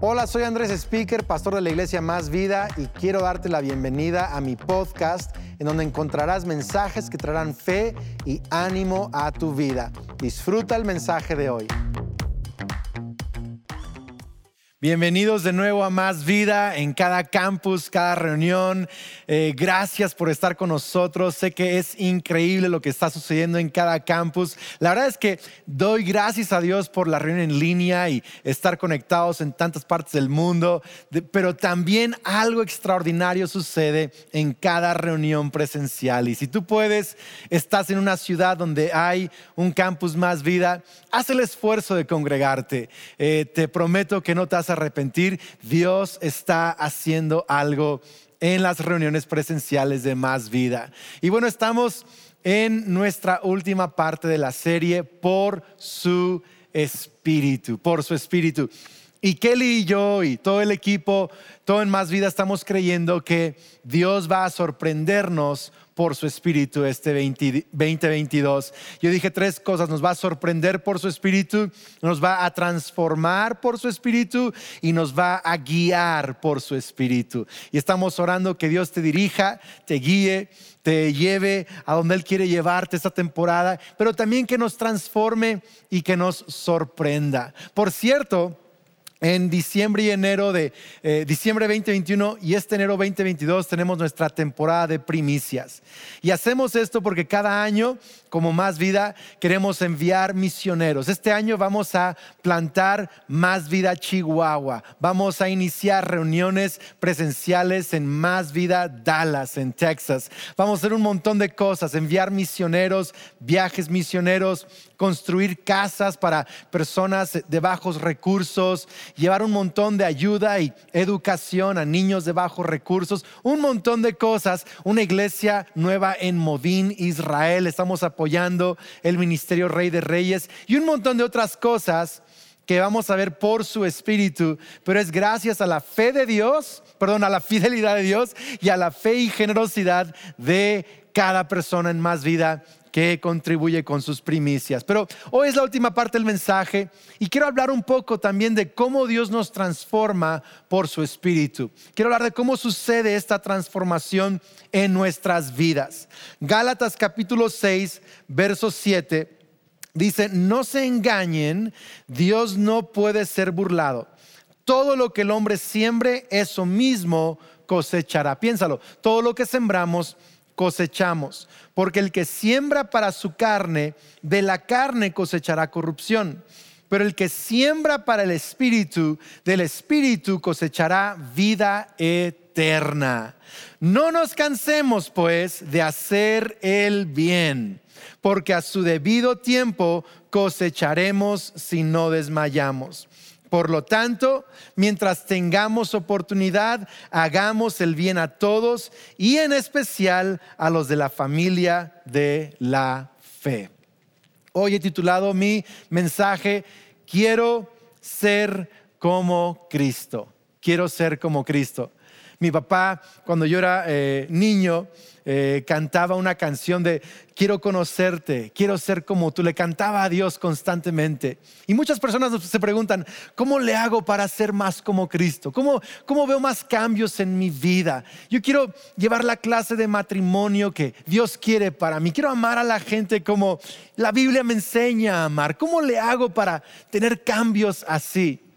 Hola, soy Andrés Speaker, pastor de la iglesia Más Vida y quiero darte la bienvenida a mi podcast en donde encontrarás mensajes que traerán fe y ánimo a tu vida. Disfruta el mensaje de hoy. Bienvenidos de nuevo a Más Vida en cada campus, cada reunión. Eh, gracias por estar con nosotros. Sé que es increíble lo que está sucediendo en cada campus. La verdad es que doy gracias a Dios por la reunión en línea y estar conectados en tantas partes del mundo. pero también algo extraordinario sucede en cada reunión presencial. Y si tú puedes, estás en una ciudad donde hay un campus Más Vida, haz el esfuerzo de congregarte. Eh, te prometo que no te has arrepentir, Dios está haciendo algo en las reuniones presenciales de Más Vida. Y bueno, estamos en nuestra última parte de la serie por su espíritu, por su espíritu. Y Kelly y yo y todo el equipo, todo en Más Vida, estamos creyendo que Dios va a sorprendernos por su espíritu este 2022. Yo dije tres cosas, nos va a sorprender por su espíritu, nos va a transformar por su espíritu y nos va a guiar por su espíritu. Y estamos orando que Dios te dirija, te guíe, te lleve a donde Él quiere llevarte esta temporada, pero también que nos transforme y que nos sorprenda. Por cierto, en diciembre y enero de eh, diciembre 2021 y este enero 2022 tenemos nuestra temporada de primicias. Y hacemos esto porque cada año, como Más Vida, queremos enviar misioneros. Este año vamos a plantar Más Vida Chihuahua. Vamos a iniciar reuniones presenciales en Más Vida Dallas, en Texas. Vamos a hacer un montón de cosas, enviar misioneros, viajes misioneros, construir casas para personas de bajos recursos llevar un montón de ayuda y educación a niños de bajos recursos, un montón de cosas, una iglesia nueva en Modín, Israel, estamos apoyando el Ministerio Rey de Reyes y un montón de otras cosas que vamos a ver por su espíritu, pero es gracias a la fe de Dios, perdón, a la fidelidad de Dios y a la fe y generosidad de cada persona en más vida que contribuye con sus primicias. Pero hoy es la última parte del mensaje y quiero hablar un poco también de cómo Dios nos transforma por su espíritu. Quiero hablar de cómo sucede esta transformación en nuestras vidas. Gálatas capítulo 6, verso 7 dice, no se engañen, Dios no puede ser burlado. Todo lo que el hombre siembre, eso mismo cosechará. Piénsalo, todo lo que sembramos, cosechamos. Porque el que siembra para su carne, de la carne cosechará corrupción. Pero el que siembra para el espíritu, del espíritu cosechará vida eterna. No nos cansemos, pues, de hacer el bien, porque a su debido tiempo cosecharemos si no desmayamos. Por lo tanto, mientras tengamos oportunidad, hagamos el bien a todos y en especial a los de la familia de la fe. Hoy he titulado mi mensaje, Quiero ser como Cristo. Quiero ser como Cristo. Mi papá, cuando yo era eh, niño, eh, cantaba una canción de quiero conocerte, quiero ser como tú. Le cantaba a Dios constantemente. Y muchas personas se preguntan, ¿cómo le hago para ser más como Cristo? ¿Cómo, ¿Cómo veo más cambios en mi vida? Yo quiero llevar la clase de matrimonio que Dios quiere para mí. Quiero amar a la gente como la Biblia me enseña a amar. ¿Cómo le hago para tener cambios así?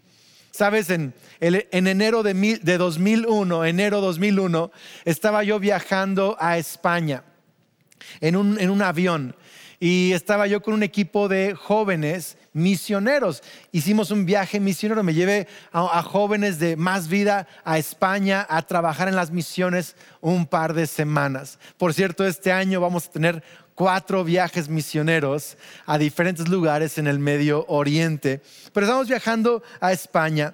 Sabes, en, enero de, de 2001, enero 2001, estaba yo viajando a España en un, en un avión y estaba yo con un equipo de jóvenes misioneros. Hicimos un viaje misionero, me llevé a, a, jóvenes de más vida a España a trabajar en las misiones un par de semanas. Por cierto, este año vamos a tener cuatro viajes misioneros a diferentes lugares en el Medio Oriente. Pero estamos viajando a España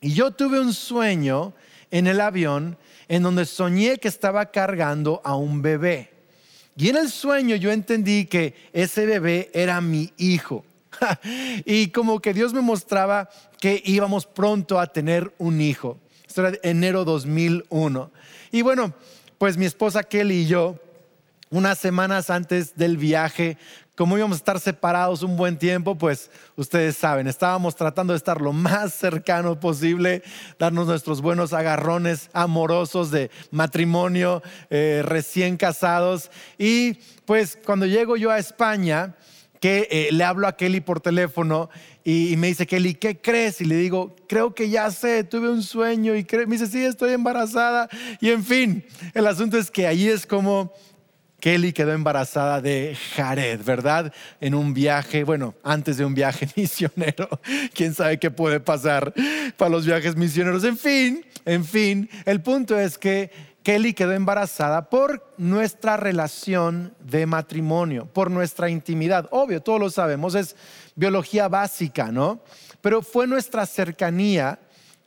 y yo tuve un sueño en el avión en donde soñé que estaba cargando a un bebé. Y en el sueño yo entendí que ese bebé era mi hijo. y como que Dios me mostraba que íbamos pronto a tener un hijo. Esto era enero 2001. Y bueno, pues mi esposa Kelly y yo unas semanas antes del viaje como íbamos a estar separados un buen tiempo, pues ustedes saben, estábamos tratando de estar lo más cercano posible, darnos nuestros buenos agarrones amorosos de matrimonio, eh, recién casados. Y pues cuando llego yo a España, que eh, le hablo a Kelly por teléfono y, me dice, Kelly, ¿qué crees? Y le digo, creo que ya sé, tuve un sueño y me dice, sí, estoy embarazada. Y en fin, el asunto es que ahí es como Kelly quedó embarazada de Jared, ¿verdad? En un viaje, bueno, antes de un viaje misionero. ¿Quién sabe qué puede pasar para los viajes misioneros? En fin, en fin, el punto es que Kelly quedó embarazada por nuestra relación de matrimonio, por nuestra intimidad. Obvio, todos lo sabemos, es biología básica, ¿no? Pero fue nuestra cercanía,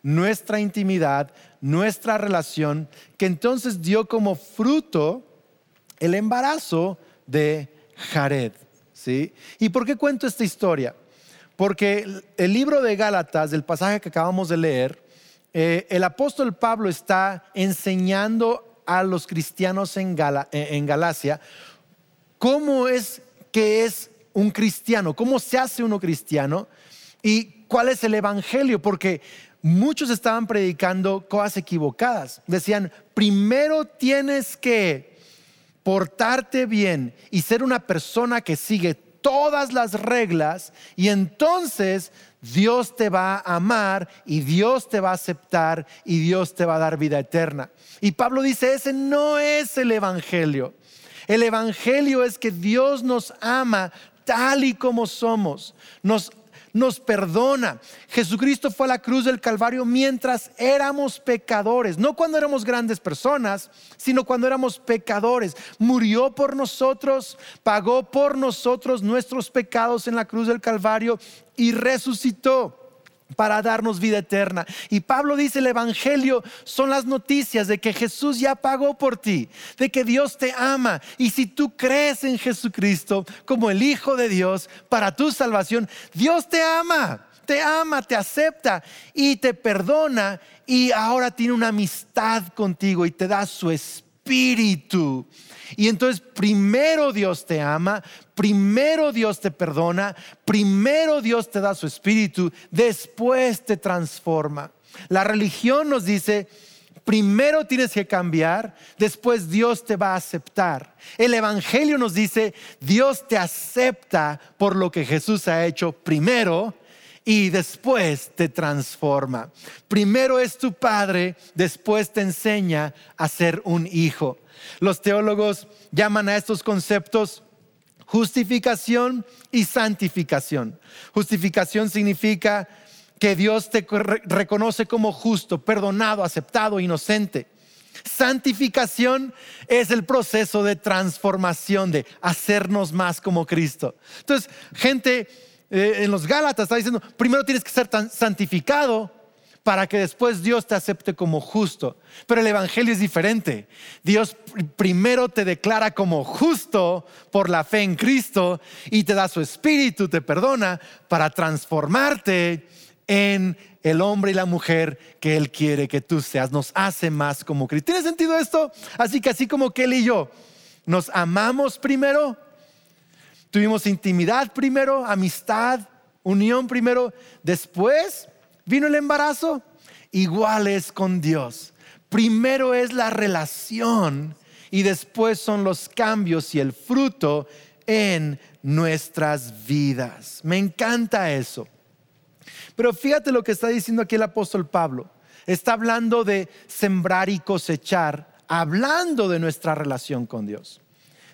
nuestra intimidad, nuestra relación, que entonces dio como fruto el embarazo de Jared. ¿sí? ¿Y por qué cuento esta historia? Porque el libro de Gálatas, del pasaje que acabamos de leer, eh, el apóstol Pablo está enseñando a los cristianos en, eh, en Galacia cómo es que es un cristiano, cómo se hace uno cristiano y cuál es el evangelio, porque muchos estaban predicando cosas equivocadas. Decían, primero tienes que portarte bien y ser una persona que sigue todas las reglas y entonces Dios te va a amar y Dios te va a aceptar y Dios te va a dar vida eterna. Y Pablo dice, ese no es el Evangelio. El Evangelio es que Dios nos ama tal y como somos. Nos nos perdona. Jesucristo fue a la cruz del Calvario mientras éramos pecadores, no cuando éramos grandes personas, sino cuando éramos pecadores. Murió por nosotros, pagó por nosotros nuestros pecados en la cruz del Calvario y resucitó para darnos vida eterna. Y Pablo dice, el Evangelio son las noticias de que Jesús ya pagó por ti, de que Dios te ama. Y si tú crees en Jesucristo como el Hijo de Dios para tu salvación, Dios te ama, te ama, te acepta y te perdona y ahora tiene una amistad contigo y te da su espíritu. Y entonces primero Dios te ama, primero Dios te perdona, primero Dios te da su espíritu, después te transforma. La religión nos dice, primero tienes que cambiar, después Dios te va a aceptar. El Evangelio nos dice, Dios te acepta por lo que Jesús ha hecho primero y después te transforma. Primero es tu padre, después te enseña a ser un hijo. Los teólogos llaman a estos conceptos justificación y santificación. Justificación significa que Dios te reconoce como justo, perdonado, aceptado, inocente. Santificación es el proceso de transformación, de hacernos más como Cristo. Entonces, gente eh, en los Gálatas está diciendo, primero tienes que ser santificado para que después Dios te acepte como justo. Pero el Evangelio es diferente. Dios primero te declara como justo por la fe en Cristo y te da su espíritu, te perdona para transformarte en el hombre y la mujer que Él quiere que tú seas. Nos hace más como Cristo. ¿Tiene sentido esto? Así que así como que Él y yo nos amamos primero, tuvimos intimidad primero, amistad, unión primero, después vino el embarazo, igual es con Dios. Primero es la relación y después son los cambios y el fruto en nuestras vidas. Me encanta eso. Pero fíjate lo que está diciendo aquí el apóstol Pablo. Está hablando de sembrar y cosechar, hablando de nuestra relación con Dios.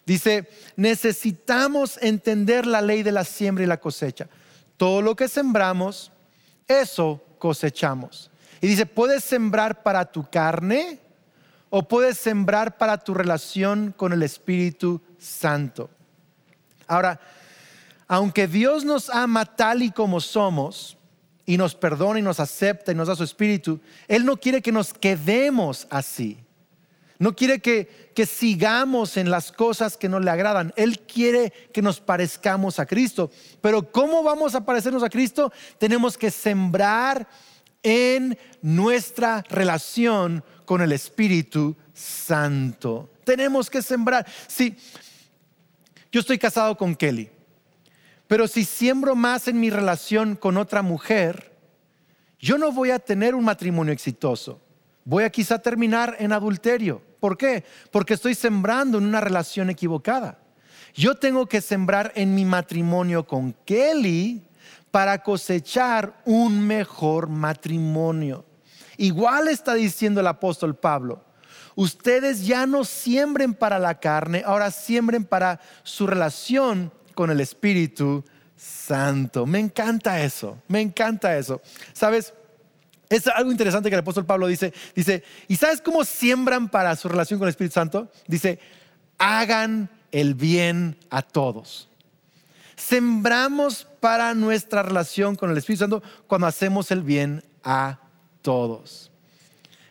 Dice, necesitamos entender la ley de la siembra y la cosecha. Todo lo que sembramos, eso cosechamos. Y dice, puedes sembrar para tu carne o puedes sembrar para tu relación con el Espíritu Santo. Ahora, aunque Dios nos ama tal y como somos, y nos perdona y nos acepta y nos da su espíritu, Él no quiere que nos quedemos así. No quiere que, que, sigamos en las cosas que no le agradan. Él quiere que nos parezcamos a Cristo. Pero ¿cómo vamos a parecernos a Cristo? Tenemos que sembrar en nuestra relación con el Espíritu Santo. Tenemos que sembrar. Sí, yo estoy casado con Kelly. Pero si siembro más en mi relación con otra mujer, yo no voy a tener un matrimonio exitoso. Voy a quizá terminar en adulterio. ¿Por qué? Porque estoy sembrando en una relación equivocada. Yo tengo que sembrar en mi matrimonio con Kelly para cosechar un mejor matrimonio. Igual está diciendo el apóstol Pablo. Ustedes ya no siembren para la carne, ahora siembren para su relación con el Espíritu Santo. Me encanta eso, me encanta eso. ¿Sabes? Es algo interesante que el apóstol Pablo dice, dice, ¿y sabes cómo siembran para su relación con el Espíritu Santo? Dice, hagan el bien a todos. Sembramos para nuestra relación con el Espíritu Santo cuando hacemos el bien a todos.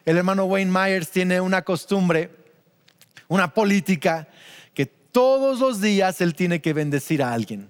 El hermano Wayne Myers tiene una costumbre, una política, que todos los días él tiene que bendecir a alguien.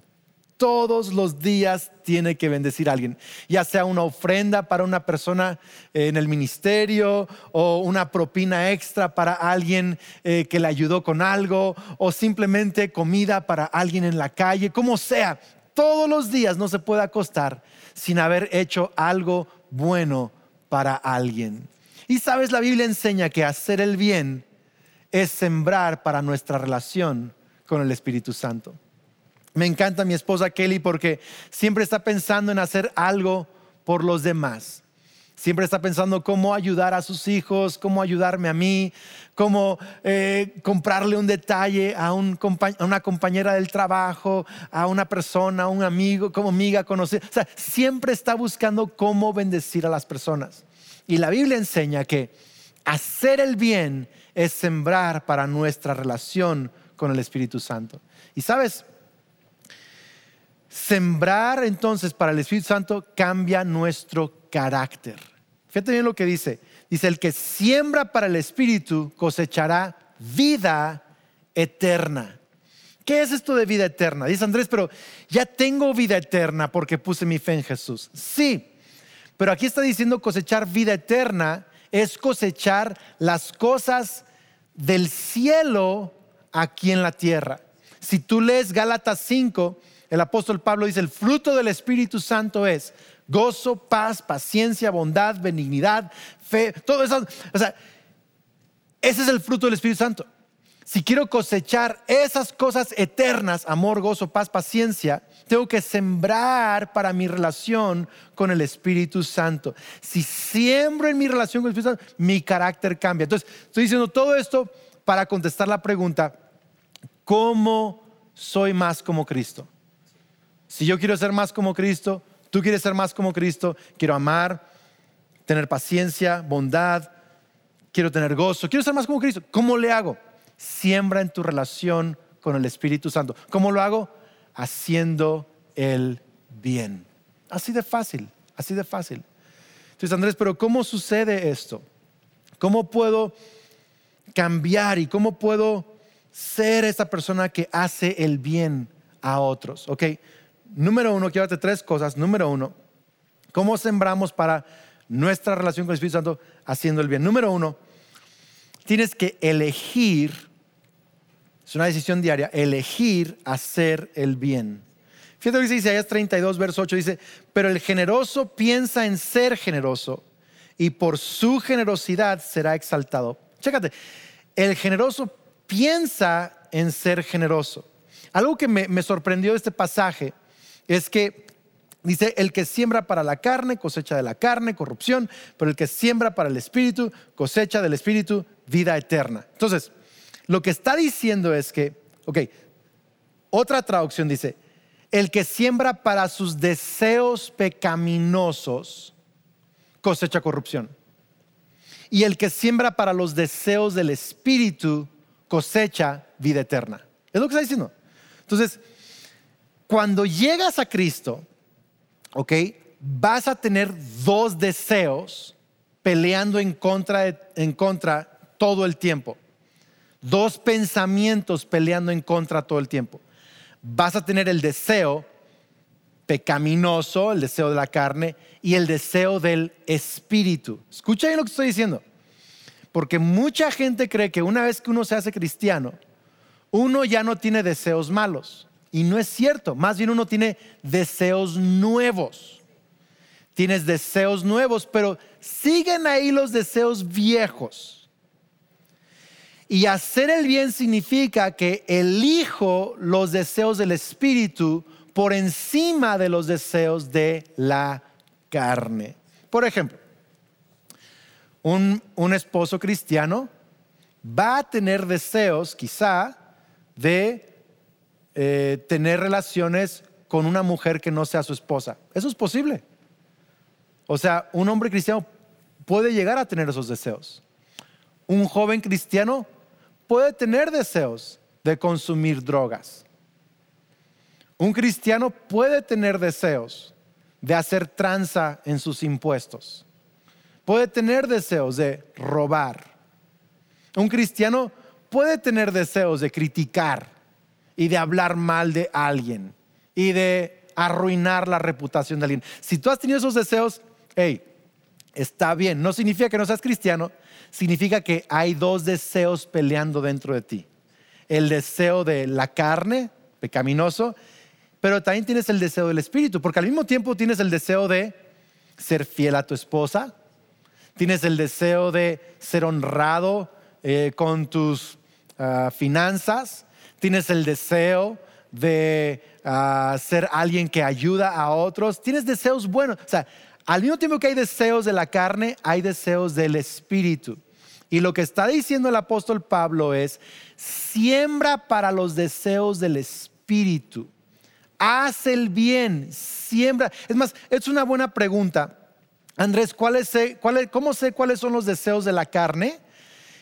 Todos los días tiene que bendecir a alguien, ya sea una ofrenda para una persona en el ministerio o una propina extra para alguien eh, que le ayudó con algo o simplemente comida para alguien en la calle, como sea. Todos los días no se puede acostar sin haber hecho algo bueno para alguien. Y sabes, la Biblia enseña que hacer el bien es sembrar para nuestra relación con el Espíritu Santo. Me encanta mi esposa Kelly porque siempre está pensando en hacer algo por los demás. Siempre está pensando cómo ayudar a sus hijos, cómo ayudarme a mí, cómo eh, comprarle un detalle a, una compañera del trabajo, a una persona, a un amigo, como amiga conocida. O sea, siempre está buscando cómo bendecir a las personas. Y la Biblia enseña que hacer el bien es sembrar para nuestra relación con el Espíritu Santo. Y sabes, Sembrar entonces para el Espíritu Santo cambia nuestro carácter. Fíjate bien lo que dice. Dice, el que siembra para el Espíritu cosechará vida eterna. ¿Qué es esto de vida eterna? Dice Andrés, pero ya tengo vida eterna porque puse mi fe en Jesús. Sí, pero aquí está diciendo cosechar vida eterna es cosechar las cosas del cielo aquí en la tierra. Si tú lees Gálatas 5, el apóstol Pablo dice, el fruto del Espíritu Santo es gozo, paz, paciencia, bondad, benignidad, fe, todo eso. O sea, ese es el fruto del Espíritu Santo. Si quiero cosechar esas cosas eternas, amor, gozo, paz, paciencia, tengo que sembrar para mi relación con el Espíritu Santo. Si siembro en mi relación con el Espíritu Santo, mi carácter cambia. Entonces, estoy diciendo todo esto para contestar la pregunta, ¿cómo soy más como Cristo? Si yo quiero ser más como Cristo, tú quieres ser más como Cristo, quiero amar, tener paciencia, bondad, quiero tener gozo, quiero ser más como Cristo. ¿Cómo le hago? Siembra en tu relación con el Espíritu Santo. ¿Cómo lo hago? Haciendo el bien. Así de fácil, así de fácil. Entonces, Andrés, pero ¿cómo sucede esto? ¿Cómo puedo cambiar y cómo puedo ser esa persona que hace el bien a otros? Ok, número uno, darte tres cosas. Número uno, ¿cómo sembramos para nuestra relación con el Espíritu Santo haciendo el bien? Número uno, tienes que elegir, es una decisión diaria, elegir hacer el bien. Fíjate lo que dice Isaías 32, verso 8, dice, pero el generoso piensa en ser generoso y por su generosidad será exaltado. Chécate, el generoso piensa en ser generoso. Algo que me, me sorprendió de este pasaje es que dice, el que siembra para la carne, cosecha de la carne, corrupción, pero el que siembra para el espíritu, cosecha del espíritu, vida eterna. Entonces, lo que está diciendo es que, ok, otra traducción dice, el que siembra para sus deseos pecaminosos, cosecha corrupción. Y el que siembra para los deseos del espíritu, cosecha vida eterna. Es lo que está diciendo. Entonces, cuando llegas a Cristo, ¿ok? Vas a tener dos deseos peleando en contra, en contra todo el tiempo. Dos pensamientos peleando en contra todo el tiempo. Vas a tener el deseo pecaminoso, el deseo de la carne, y el deseo del espíritu. Escucha bien lo que estoy diciendo. Porque mucha gente cree que una vez que uno se hace cristiano, uno ya no tiene deseos malos Y no es cierto, más bien uno tiene deseos nuevos. Tienes deseos nuevos, pero siguen ahí los deseos viejos. Y hacer el bien significa que elijo los deseos del Espíritu por encima de los deseos de la carne. Por ejemplo, un, esposo cristiano va a tener deseos quizá de eh, tener relaciones con una mujer que no sea su esposa. Eso es posible. O sea, un hombre cristiano puede llegar a tener esos deseos. Un joven cristiano puede tener deseos de consumir drogas. Un cristiano puede tener deseos de hacer tranza en sus impuestos. Puede tener deseos de robar. Un cristiano puede tener deseos de criticar y de hablar mal de alguien y de arruinar la reputación de alguien. Si tú has tenido esos deseos, hey, está bien. No significa que no seas cristiano, significa que hay dos deseos peleando dentro de ti. El deseo de la carne, pecaminoso, pero también tienes el deseo del espíritu, porque al mismo tiempo tienes el deseo de ser fiel a tu esposa, tienes el deseo de ser honrado eh, con tus ah, finanzas, tienes el deseo de ah, ser alguien que ayuda a otros, tienes deseos buenos. O sea, al mismo tiempo que hay deseos de la carne, hay deseos del espíritu. Y lo que está diciendo el apóstol Pablo es, siembra para los deseos del espíritu haz el bien, siembra. Es más, es una buena pregunta. Andrés, ¿cómo sé cuáles son los deseos de la carne?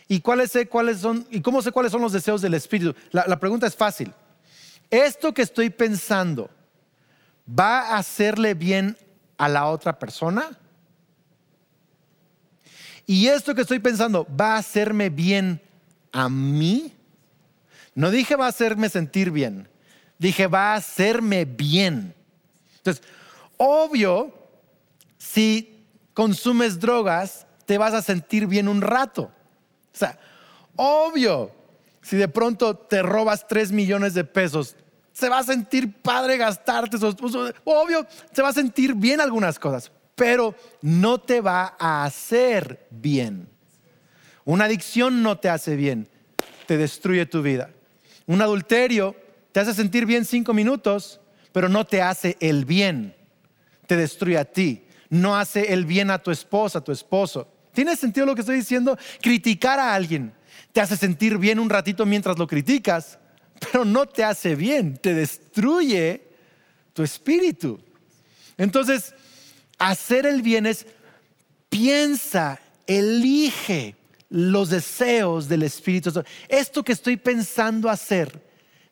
¿Y, cuáles sé, cuáles son, ¿Y cómo sé cuáles son los deseos del espíritu? la pregunta es fácil. ¿Esto que estoy pensando va a hacerle bien a la otra persona? ¿Y esto que estoy pensando va a hacerme bien a mí? No dije va a hacerme sentir bien dije, va a hacerme bien. Entonces, obvio, si consumes drogas, te vas a sentir bien un rato. O sea, obvio, si de pronto te robas 3 millones de pesos, se va a sentir padre gastarte esos. Obvio, se va a sentir bien algunas cosas, pero no te va a hacer bien. Una adicción no te hace bien, te destruye tu vida. Un adulterio te hace sentir bien cinco minutos, pero no te hace el bien. Te destruye a ti. No hace el bien a tu esposa, a tu esposo. ¿Tiene sentido lo que estoy diciendo? Criticar a alguien te hace sentir bien un ratito mientras lo criticas, pero no te hace bien, te destruye tu espíritu. Entonces, hacer el bien es piensa, elige los deseos del Espíritu. Esto que estoy pensando hacer,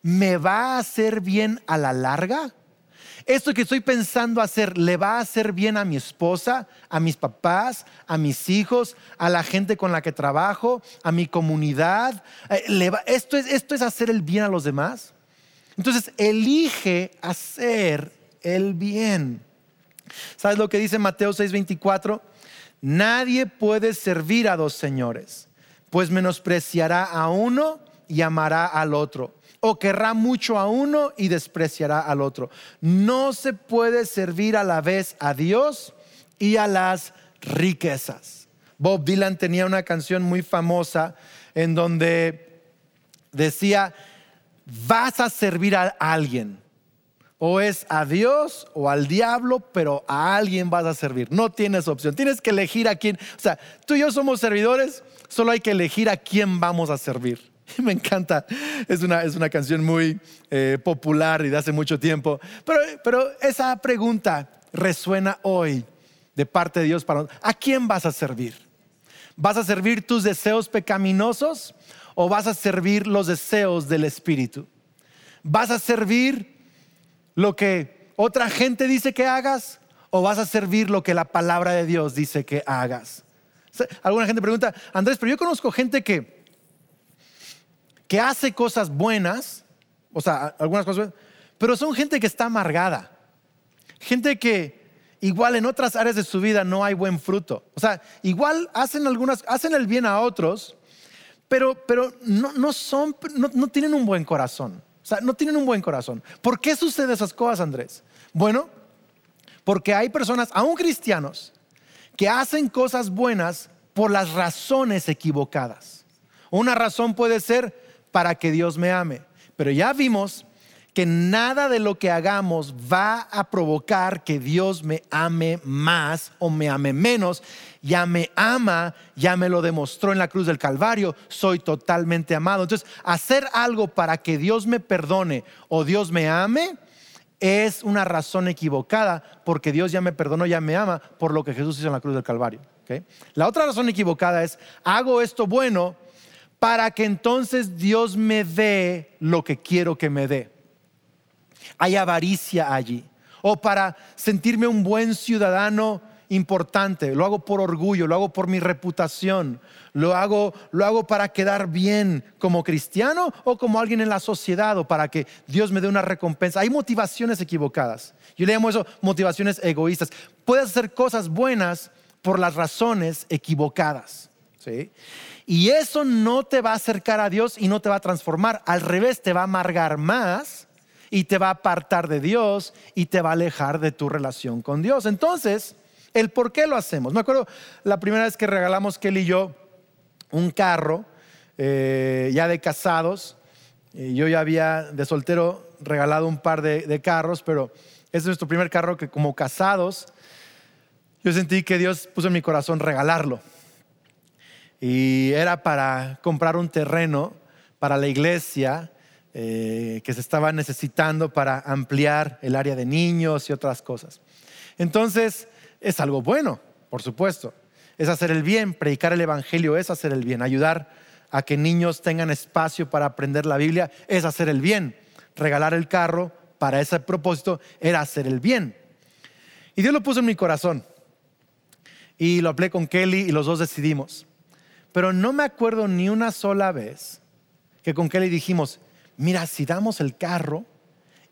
¿me va a hacer bien a la larga? ¿Esto que estoy pensando hacer le va a hacer bien a mi esposa, a mis papás, a mis hijos, a la gente con la que trabajo, a mi comunidad? Eh, esto, es, esto es hacer el bien a los demás. Entonces, elige hacer el bien. ¿Sabes lo que dice Mateo 6:24? Nadie puede servir a dos señores, pues menospreciará a uno y amará al otro o querrá mucho a uno y despreciará al otro. No se puede servir a la vez a Dios y a las riquezas. Bob Dylan tenía una canción muy famosa en donde decía, vas a servir a alguien. O es a Dios o al diablo, pero a alguien vas a servir. No tienes opción. Tienes que elegir a quién. O sea, tú y yo somos servidores, solo hay que elegir a quién vamos a servir. Me encanta, es una, es una canción muy eh, popular y de hace mucho tiempo, pero, pero esa pregunta resuena hoy de parte de Dios para ¿a quién vas a servir? ¿Vas a servir tus deseos pecaminosos o vas a servir los deseos del Espíritu? ¿Vas a servir lo que otra gente dice que hagas o vas a servir lo que la palabra de Dios dice que hagas? Alguna gente pregunta, Andrés, pero yo conozco gente que que hace cosas buenas, o sea, algunas cosas buenas, pero son gente que está amargada. Gente que igual en otras áreas de su vida no hay buen fruto. O sea, igual hacen algunas, hacen el bien a otros, pero, pero no, son, no, tienen un buen corazón. O sea, no tienen un buen corazón. ¿Por qué suceden esas cosas, Andrés? Bueno, porque hay personas, aún cristianos, que hacen cosas buenas por las razones equivocadas. Una razón puede ser para que Dios me ame, pero ya vimos que nada de lo que hagamos va a provocar que Dios me ame más o me ame menos. Ya me ama, ya me lo demostró en la cruz del Calvario, soy totalmente amado. Entonces, hacer algo para que Dios me perdone o Dios me ame es una razón equivocada porque Dios ya me perdonó, ya me ama por lo que Jesús hizo en la cruz del Calvario. La otra razón equivocada es, hago esto bueno para que entonces Dios me dé lo que quiero que me dé hay avaricia allí. O para sentirme un buen ciudadano importante, lo hago por orgullo, lo hago por mi reputación, lo hago, lo hago para quedar bien como cristiano o como alguien en la sociedad o para que Dios me dé una recompensa. Hay motivaciones equivocadas. Yo le llamo eso motivaciones egoístas. Puedes hacer cosas buenas por las razones equivocadas. Y eso no te va a acercar a Dios y no te va a transformar. Al revés, te va a amargar más y te va a apartar de Dios y te va a alejar de tu relación con Dios. Entonces, el por qué lo hacemos. Me acuerdo la primera vez que regalamos Kelly y yo un carro, eh, ya de casados. yo ya había de soltero regalado un par de, carros, pero es nuestro primer carro que como casados, yo sentí que Dios puso en mi corazón regalarlo. Y era para comprar un terreno para la iglesia eh, que se estaba necesitando para ampliar el área de niños y otras cosas. Entonces, es algo bueno, por supuesto. Es hacer el bien, predicar el Evangelio es hacer el bien, ayudar a que niños tengan espacio para aprender la Biblia es hacer el bien. Regalar el carro para ese propósito era hacer el bien. Y Dios lo puso en mi corazón. Y lo hablé con Kelly y los dos decidimos. Pero no me acuerdo ni una sola vez que con Kelly dijimos, mira, si damos el carro,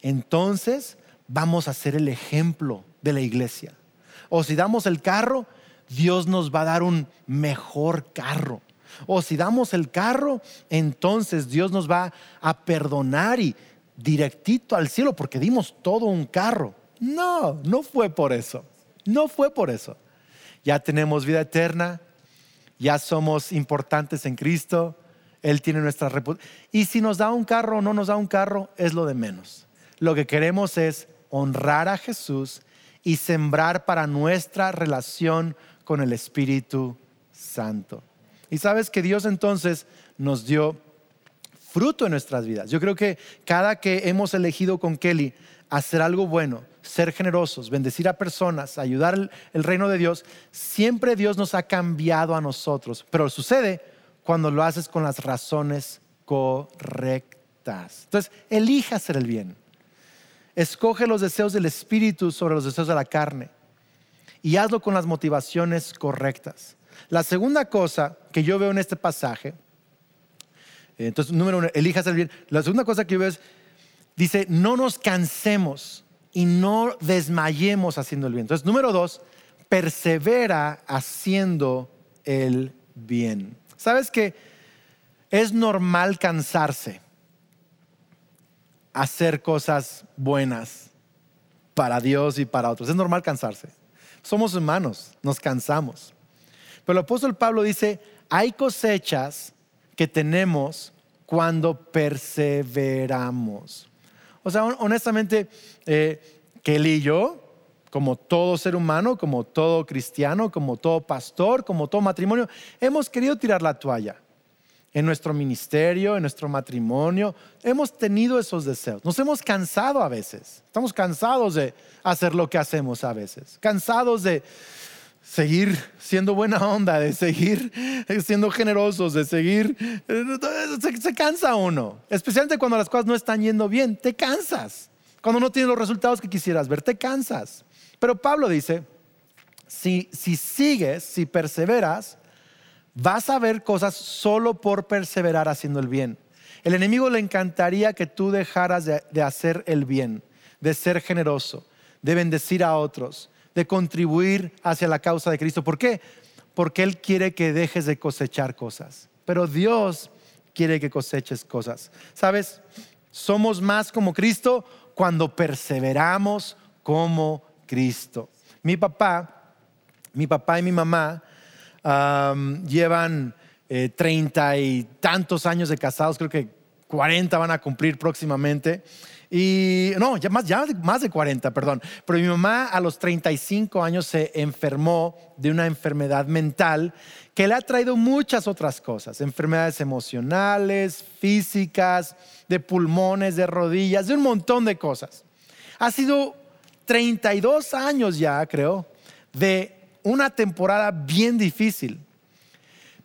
entonces vamos a ser el ejemplo de la iglesia. O si damos el carro, Dios nos va a dar un mejor carro. O si damos el carro, entonces Dios nos va a perdonar y directito al cielo porque dimos todo un carro. No, no fue por eso. No fue por eso. Ya tenemos vida eterna, ya somos importantes en Cristo, él tiene nuestra reputación. Y si nos da un carro o no nos da un carro, es lo de menos. Lo que queremos es honrar a Jesús y sembrar para nuestra relación con el Espíritu Santo. Y sabes que Dios entonces nos dio fruto en nuestras vidas. Yo creo que cada que hemos elegido con Kelly hacer algo bueno, ser generosos, bendecir a personas, ayudar el, reino de Dios, siempre Dios nos ha cambiado a nosotros. Pero sucede cuando lo haces con las razones correctas. Entonces, elija hacer el bien. Escoge los deseos del espíritu sobre los deseos de la carne y hazlo con las motivaciones correctas. La segunda cosa que yo veo en este pasaje, entonces, número uno, elija hacer el bien. La segunda cosa que yo veo es, dice, no nos cansemos y no desmayemos haciendo el bien. Entonces, número dos, persevera haciendo el bien. ¿Sabes que es normal cansarse? Hacer cosas buenas para Dios y para otros. Es normal cansarse. Somos humanos, nos cansamos. Pero el apóstol Pablo dice, hay cosechas que tenemos cuando perseveramos. O sea, honestamente, eh, Kelly y yo, como todo ser humano, como todo cristiano, como todo pastor, como todo matrimonio, hemos querido tirar la toalla. En nuestro ministerio, en nuestro matrimonio, hemos tenido esos deseos. Nos hemos cansado a veces. Estamos cansados de hacer lo que hacemos a veces. Cansados de seguir siendo buena onda, de seguir siendo generosos, de seguir... Se, se cansa uno. Especialmente cuando las cosas no están yendo bien. Te cansas. Cuando no tienes los resultados que quisieras ver, te cansas. Pero Pablo dice, si, sigues, si perseveras, vas a ver cosas solo por perseverar haciendo el bien. El enemigo le encantaría que tú dejaras de, de, hacer el bien, de ser generoso, de bendecir a otros, de contribuir hacia la causa de Cristo. ¿Por qué? Porque Él quiere que dejes de cosechar cosas. Pero Dios quiere que coseches cosas. ¿Sabes? Somos más como Cristo cuando perseveramos como Cristo. Mi papá, mi papá y mi mamá llevan eh, treinta y tantos años de casados, creo que 40 van a cumplir próximamente. Y no, ya más, ya más de 40, perdón. Pero mi mamá a los 35 años se enfermó de una enfermedad mental que le ha traído muchas otras cosas, enfermedades emocionales, físicas, de pulmones, de rodillas, de un montón de cosas. Ha sido 32 años ya, creo, de una temporada bien difícil.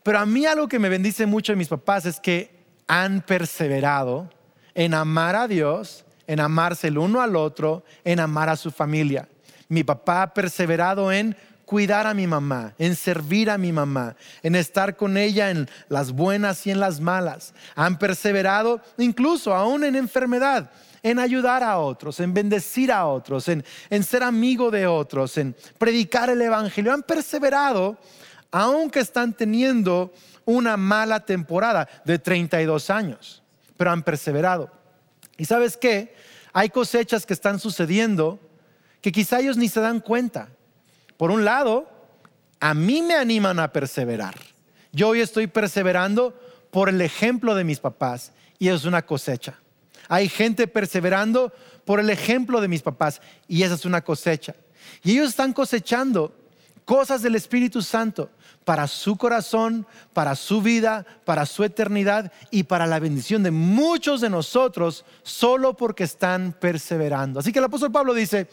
Pero a mí algo que me bendice mucho de mis papás es que han perseverado en amar a Dios, en amarse el uno al otro, en amar a su familia. Mi papá ha perseverado en cuidar a mi mamá, en servir a mi mamá, en estar con ella en las buenas y en las malas. Han perseverado incluso aún en enfermedad, en ayudar a otros, en bendecir a otros, en, en ser amigo de otros, en predicar el Evangelio. Han perseverado aunque están teniendo una mala temporada de 32 años, pero han perseverado. ¿Y sabes qué? Hay cosechas que están sucediendo que quizá ellos ni se dan cuenta. Por un lado, a mí me animan a perseverar. Yo hoy estoy perseverando por el ejemplo de mis papás y es una cosecha. Hay gente perseverando por el ejemplo de mis papás y esa es una cosecha. Y ellos están cosechando cosas del Espíritu Santo para su corazón, para su vida, para su eternidad y para la bendición de muchos de nosotros solo porque están perseverando. Así que el apóstol Pablo dice,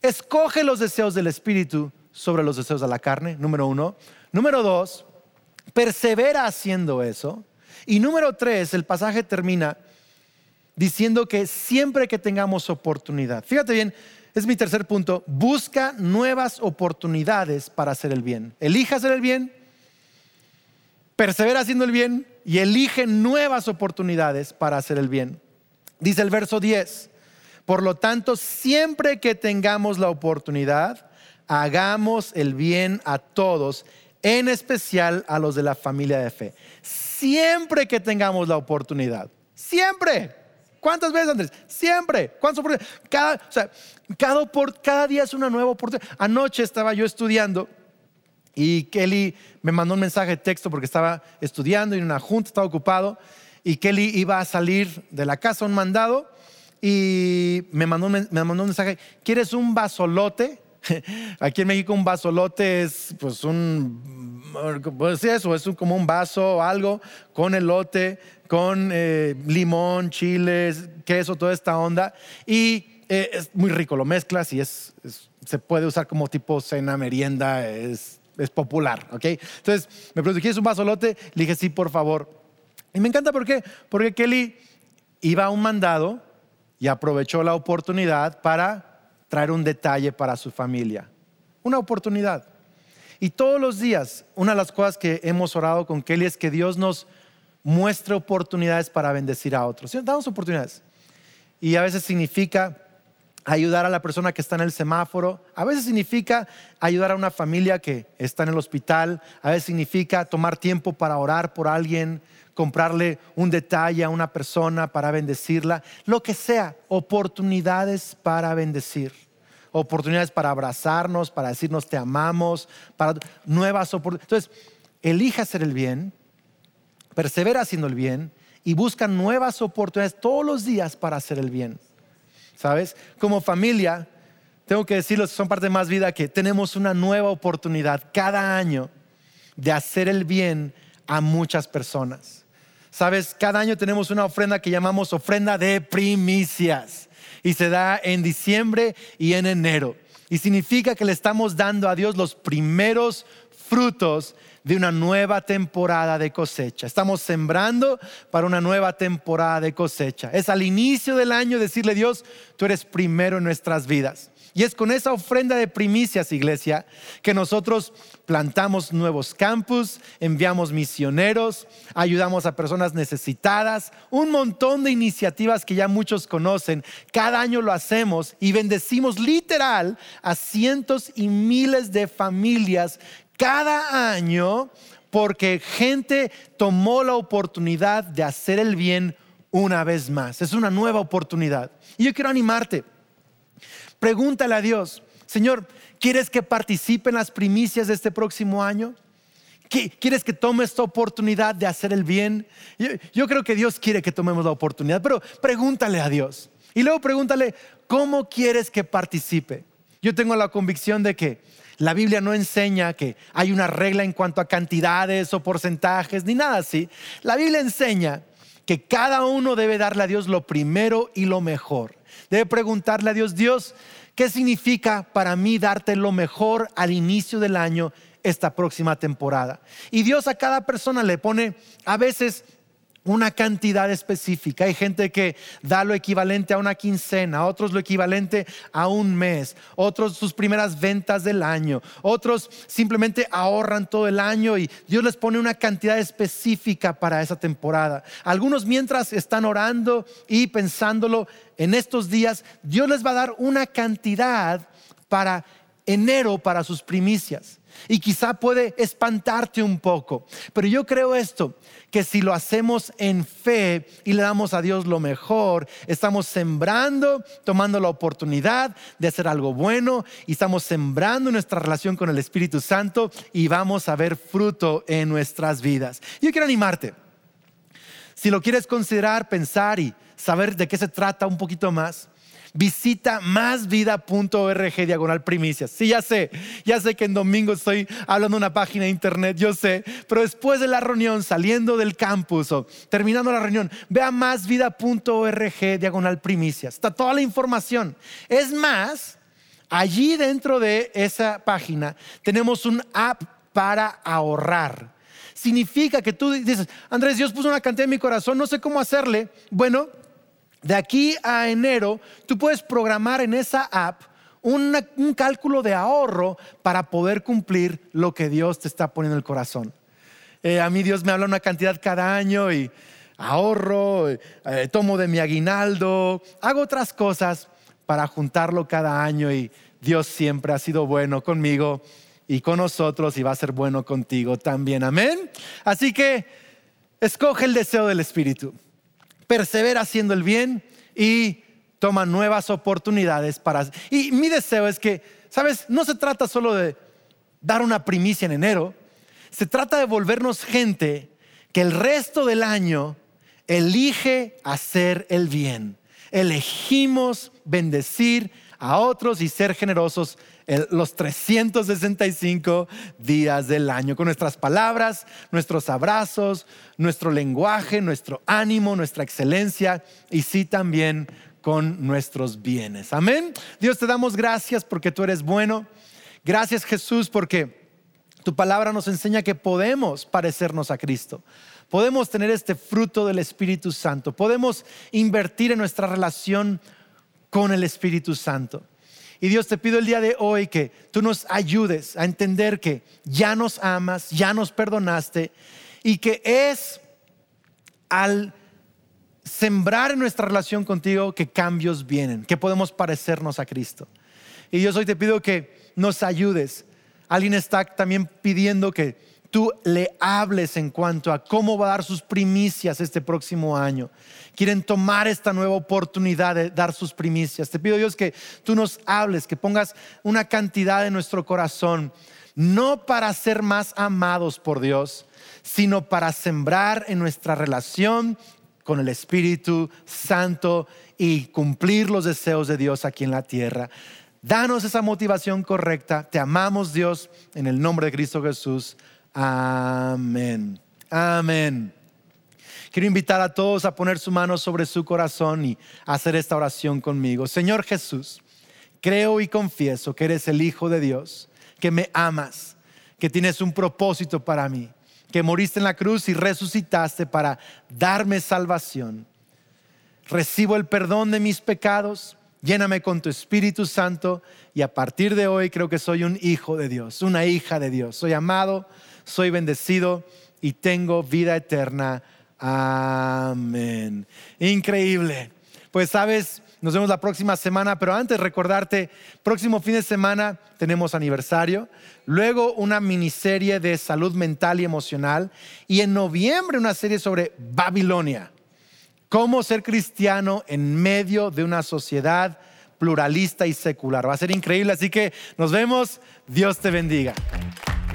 escoge los deseos del Espíritu sobre los deseos de la carne, número uno. Número dos, persevera haciendo eso. Y número tres, el pasaje termina diciendo que siempre que tengamos oportunidad, fíjate bien, es mi tercer punto, busca nuevas oportunidades para hacer el bien. Elija hacer el bien, persevera haciendo el bien y elige nuevas oportunidades para hacer el bien. Dice el verso 10, por lo tanto, siempre que tengamos la oportunidad, hagamos el bien a todos, en especial a los de la familia de fe. Siempre que tengamos la oportunidad, siempre. ¿Cuántas veces, Andrés? Siempre. ¿Cuántas oportunidades? Cada, o sea, cada, cada día es una nueva oportunidad. Anoche estaba yo estudiando y Kelly me mandó un mensaje de texto porque estaba estudiando y en una junta, estaba ocupado. Y Kelly iba a salir de la casa, un mandado, y me mandó, me mandó un mensaje: ¿Quieres un vasolote? Aquí en México un vasolote es pues un, pues eso, es como un vaso o algo con elote, con eh, limón, chiles, queso, toda esta onda. Y eh, es muy rico, lo mezclas y es, se puede usar como tipo cena, merienda, es, es popular, ¿ok? Entonces me preguntó, ¿quieres un vasolote? Le dije, sí, por favor. Y me encanta, ¿por qué? Porque Kelly iba a un mandado y aprovechó la oportunidad para traer un detalle para su familia. Una oportunidad. Y todos los días, una de las cosas que hemos orado con Kelly es que Dios nos muestre oportunidades para bendecir a otros. Damos oportunidades. Y a veces significa ayudar a la persona que está en el semáforo, a veces significa ayudar a una familia que está en el hospital, a veces significa tomar tiempo para orar por alguien, comprarle un detalle a una persona para bendecirla, lo que sea, oportunidades para bendecir, oportunidades para abrazarnos, para decirnos te amamos, para nuevas oportunidades. Entonces, elija hacer el bien, persevera haciendo el bien y busca nuevas oportunidades todos los días para hacer el bien. ¿Sabes? Como familia, tengo que decirles, son parte de más vida, que tenemos una nueva oportunidad cada año de hacer el bien a muchas personas. Sabes, cada año tenemos una ofrenda que llamamos ofrenda de primicias y se da en diciembre y en enero. Y significa que le estamos dando a Dios los primeros frutos de una nueva temporada de cosecha. Estamos sembrando para una nueva temporada de cosecha. Es al inicio del año decirle Dios, tú eres primero en nuestras vidas. Y es con esa ofrenda de primicias, iglesia, que nosotros plantamos nuevos campus, enviamos misioneros, ayudamos a personas necesitadas, un montón de iniciativas que ya muchos conocen. Cada año lo hacemos y bendecimos literal a cientos y miles de familias cada año porque gente tomó la oportunidad de hacer el bien una vez más. Es una nueva oportunidad. Y yo quiero animarte. Pregúntale a Dios, Señor, ¿quieres que participe en las primicias de este próximo año? ¿Quieres que tome esta oportunidad de hacer el bien? Yo, creo que Dios quiere que tomemos la oportunidad, pero pregúntale a Dios. Y luego pregúntale, ¿cómo quieres que participe? Yo tengo la convicción de que la Biblia no enseña que hay una regla en cuanto a cantidades o porcentajes, ni nada así. La Biblia enseña que cada uno debe darle a Dios lo primero y lo mejor. Debe preguntarle a Dios, Dios, ¿qué significa para mí darte lo mejor al inicio del año esta próxima temporada? Y Dios a cada persona le pone a veces una cantidad específica. Hay gente que da lo equivalente a una quincena, otros lo equivalente a un mes, otros sus primeras ventas del año, otros simplemente ahorran todo el año y Dios les pone una cantidad específica para esa temporada. Algunos mientras están orando y pensándolo en estos días, Dios les va a dar una cantidad para enero para sus primicias. Y quizá puede espantarte un poco. Pero yo creo esto, que si lo hacemos en fe y le damos a Dios lo mejor, estamos sembrando, tomando la oportunidad de hacer algo bueno y estamos sembrando nuestra relación con el Espíritu Santo y vamos a ver fruto en nuestras vidas. Yo quiero animarte. Si lo quieres considerar, pensar y saber de qué se trata un poquito más, visita másvida.org diagonal primicias. Sí, ya sé, ya sé que en domingo estoy hablando de una página de internet, yo sé, pero después de la reunión, saliendo del campus o terminando la reunión, ve a másvida.org diagonal primicias. Está toda la información. Es más, allí dentro de esa página tenemos un app para ahorrar significa que tú dices, Andrés, Dios puso una cantidad en mi corazón, no sé cómo hacerle. Bueno, de aquí a enero, tú puedes programar en esa app un cálculo de ahorro para poder cumplir lo que Dios te está poniendo en el corazón. Eh, a mí Dios me habla una cantidad cada año y ahorro, eh, tomo de mi aguinaldo, hago otras cosas para juntarlo cada año y Dios siempre ha sido bueno conmigo y con nosotros y va a ser bueno contigo también. Amén. Así que escoge el deseo del Espíritu persevera haciendo el bien y toma nuevas oportunidades para... Y mi deseo es que, ¿sabes? No se trata solo de dar una primicia en enero, se trata de volvernos gente que el resto del año elige hacer el bien. Elegimos bendecir a otros y ser generosos los 365 días del año, con nuestras palabras, nuestros abrazos, nuestro lenguaje, nuestro ánimo, nuestra excelencia y sí también con nuestros bienes. Amén. Dios te damos gracias porque tú eres bueno. Gracias Jesús porque tu palabra nos enseña que podemos parecernos a Cristo. Podemos tener este fruto del Espíritu Santo. Podemos invertir en nuestra relación con el Espíritu Santo. Y Dios te pido el día de hoy que tú nos ayudes a entender que ya nos amas, ya nos perdonaste y que es al sembrar en nuestra relación contigo que cambios vienen, que podemos parecernos a Cristo. Y Dios hoy te pido que nos ayudes. Alguien está también pidiendo que tú le hables en cuanto a cómo va a dar sus primicias este próximo año. Quieren tomar esta nueva oportunidad de dar sus primicias. Te pido Dios que tú nos hables, que pongas una cantidad en nuestro corazón, no para ser más amados por Dios, sino para sembrar en nuestra relación con el Espíritu Santo y cumplir los deseos de Dios aquí en la tierra. Danos esa motivación correcta. Te amamos Dios en el nombre de Cristo Jesús. Amén. Amén. Quiero invitar a todos a poner su mano sobre su corazón y hacer esta oración conmigo. Señor Jesús, creo y confieso que eres el Hijo de Dios, que me amas, que tienes un propósito para mí, que moriste en la cruz y resucitaste para darme salvación. Recibo el perdón de mis pecados, lléname con tu Espíritu Santo y a partir de hoy creo que soy un hijo de Dios, una hija de Dios. Soy amado soy bendecido y tengo vida eterna. Amén. Increíble. Pues sabes, nos vemos la próxima semana, pero antes recordarte, próximo fin de semana tenemos aniversario, luego una miniserie de salud mental y emocional y en noviembre una serie sobre Babilonia. Cómo ser cristiano en medio de una sociedad pluralista y secular. Va a ser increíble, así que nos vemos. Dios te bendiga.